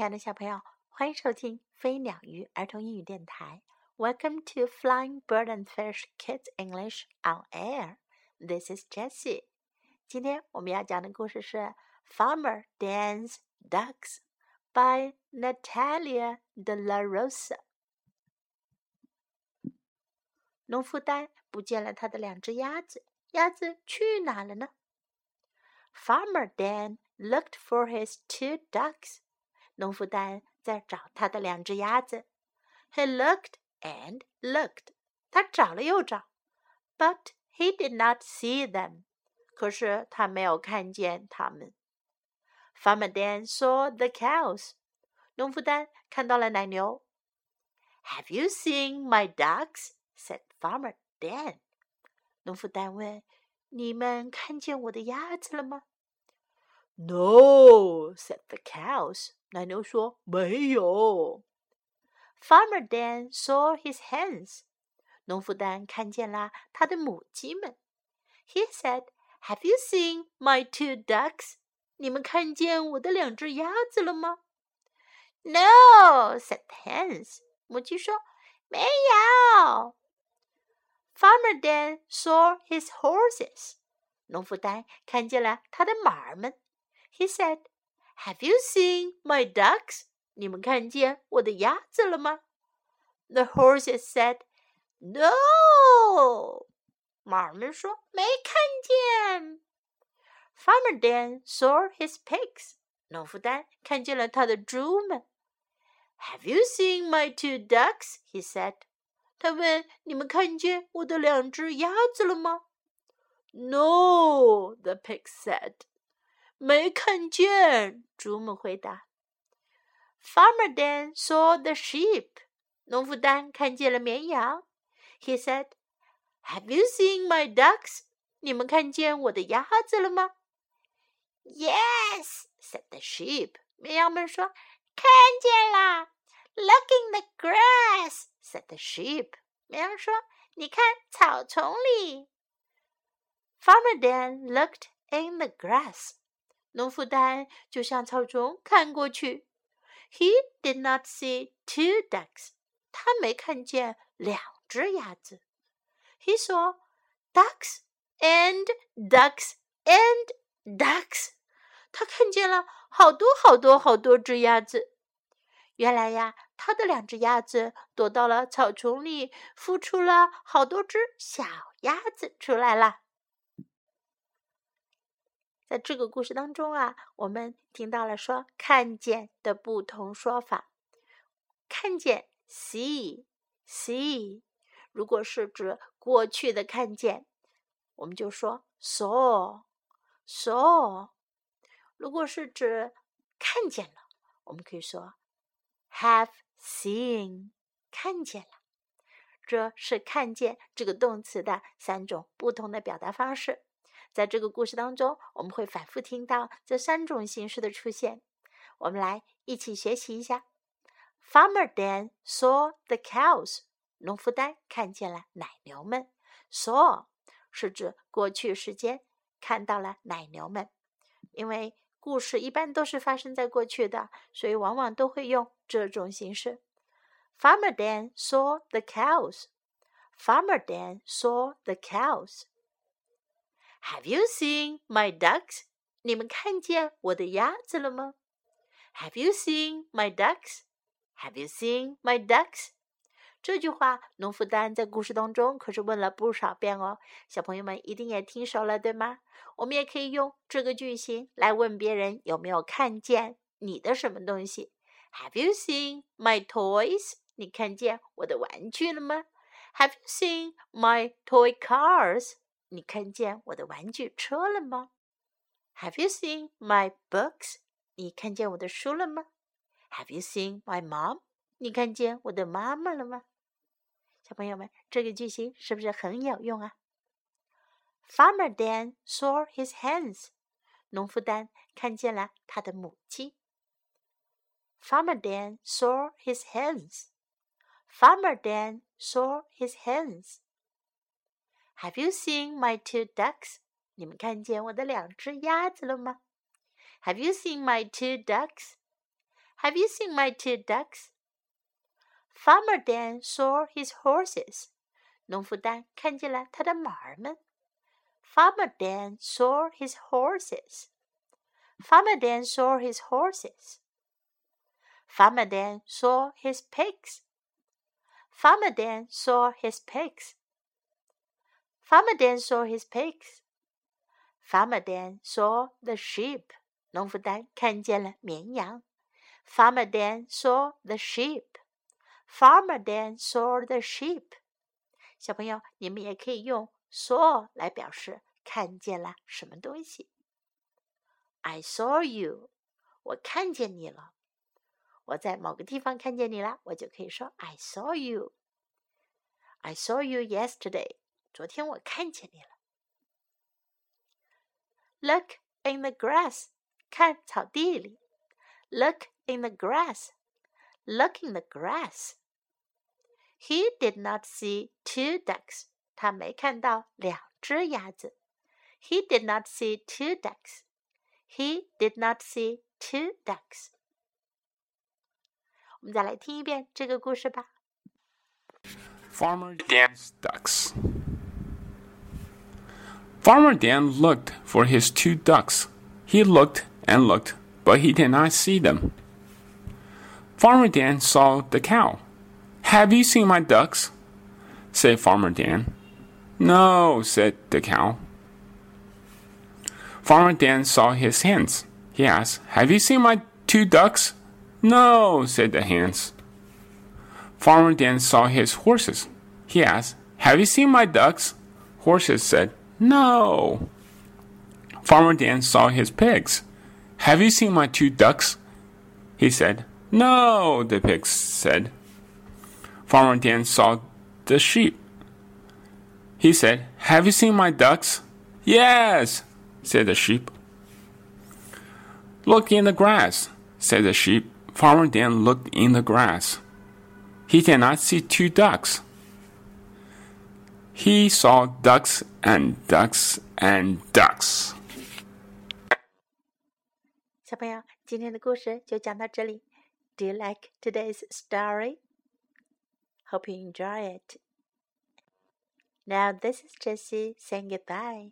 亲爱的小朋友，欢迎收听飞鸟鱼儿童英语电台。Welcome to Flying Bird and Fish Kids English on Air. This is Jessie. 今天我们要讲的故事是《Farmer Dan's Ducks》by Natalia de la Rosa。农夫丹不见了他的两只鸭子，鸭子去哪了呢？Farmer Dan looked for his two ducks. 农夫丹在找他的两只鸭子。He looked and looked. 他找了又找，but he did not see them. 可是他没有看见它们。Farmer Dan saw the cows. 农夫丹看到了奶牛。Have you seen my ducks? said Farmer Dan. 农夫丹问：“你们看见我的鸭子了吗？” No, said the cows. 奶牛说没有。Farmer Dan saw his hens. 农夫丹看见了他的母鸡们。He said, "Have you seen my two ducks?" 你们看见我的两只鸭子了吗？No, said the hens. 母鸡说没有。Farmer Dan saw his horses. 农夫丹看见了他的马儿们。he said, "Have you seen my ducks?" 你们看见我的鸭子了吗？The horses said, "No." 马儿们说没看见。Farmer Dan saw his pigs. 农夫丹看见了他的猪们。Have you seen my two ducks? He said. 他问：“你们看见我的两只鸭子了吗？”No, the pigs said. 没看见，猪们回答。Farmer Dan saw the sheep。农夫丹看见了绵羊。He said, "Have you seen my ducks?" 你们看见我的鸭子了吗？Yes, said the sheep。绵羊们说：“看见了。” Look in the grass, said the sheep。绵羊说：“你看草丛里。” Farmer Dan looked in the grass。 农夫丹就向草丛看过去。He did not see two ducks。他没看见两只鸭子。He saw ducks and ducks and ducks。他看见了好多好多好多只鸭子。原来呀，他的两只鸭子躲到了草丛里，孵出了好多只小鸭子出来了。在这个故事当中啊，我们听到了说“看见”的不同说法。看见 （see），see，如果是指过去的看见，我们就说 saw，saw。如果是指看见了，我们可以说 have seen，看见了。这是看见这个动词的三种不同的表达方式。在这个故事当中，我们会反复听到这三种形式的出现。我们来一起学习一下。Farmer Dan saw the cows。农夫丹看见了奶牛们。Saw 是指过去时间看到了奶牛们。因为故事一般都是发生在过去的，所以往往都会用这种形式。Farmer Dan saw the cows. Farmer Dan saw the cows. Have you seen my ducks? 你们看见我的鸭子了吗？Have you seen my ducks? Have you seen my ducks? 这句话，农夫丹在故事当中可是问了不少遍哦。小朋友们一定也听熟了，对吗？我们也可以用这个句型来问别人有没有看见你的什么东西。Have you seen my toys? 你看见我的玩具了吗？Have you seen my toy cars? 你看见我的玩具车了吗？Have you seen my books？你看见我的书了吗？Have you seen my mom？你看见我的妈妈了吗？小朋友们，这个句型是不是很有用啊？Farmer Dan saw his hens。农夫丹看见了他的母鸡。Farmer Dan saw his hens。Farmer Dan saw his hens。Have you seen my two ducks？你们看见我的两只鸭子了吗？Have you seen my two ducks? Have you seen my two ducks? Farmer Dan saw his horses. 农夫丹看见了他的马儿们。Farmer Dan saw his horses. Farmer Dan saw his horses. Farmer Dan saw his pigs. Farmer Dan saw his pigs. Farmer Dan saw his pigs. Farmer Dan saw the sheep. 农夫丹看见了绵羊。Farmer Dan saw the sheep. Farmer Dan saw the sheep. 小朋友，你们也可以用 saw 来表示看见了什么东西。I saw you，我看见你了。我在某个地方看见你了，我就可以说 I saw you。I saw you yesterday， 昨天我看见你了。Look in the grass，看草地里。Look in the grass. Look in the grass. He did not see two ducks. 他没看到两只鸭子。He did not see two ducks. He did not see two ducks. 我们再来听一遍这个故事吧。Farmer Dan's ducks. Farmer Dan looked for his two ducks. He looked and looked, but he did not see them. Farmer Dan saw the cow. Have you seen my ducks? said Farmer Dan. No, said the cow. Farmer Dan saw his hens. He asked, Have you seen my two ducks? No, said the hens. Farmer Dan saw his horses. He asked, Have you seen my ducks? Horses said, No. Farmer Dan saw his pigs. Have you seen my two ducks? He said, No, the pigs said. Farmer Dan saw the sheep. He said, Have you seen my ducks? Yes, said the sheep. Look in the grass, said the sheep. Farmer Dan looked in the grass. He did not see two ducks. He saw ducks and ducks and ducks. 小朋友，今天的故事就讲到这里。Do you like today's story? Hope you enjoy it. Now, this is Jessie saying goodbye.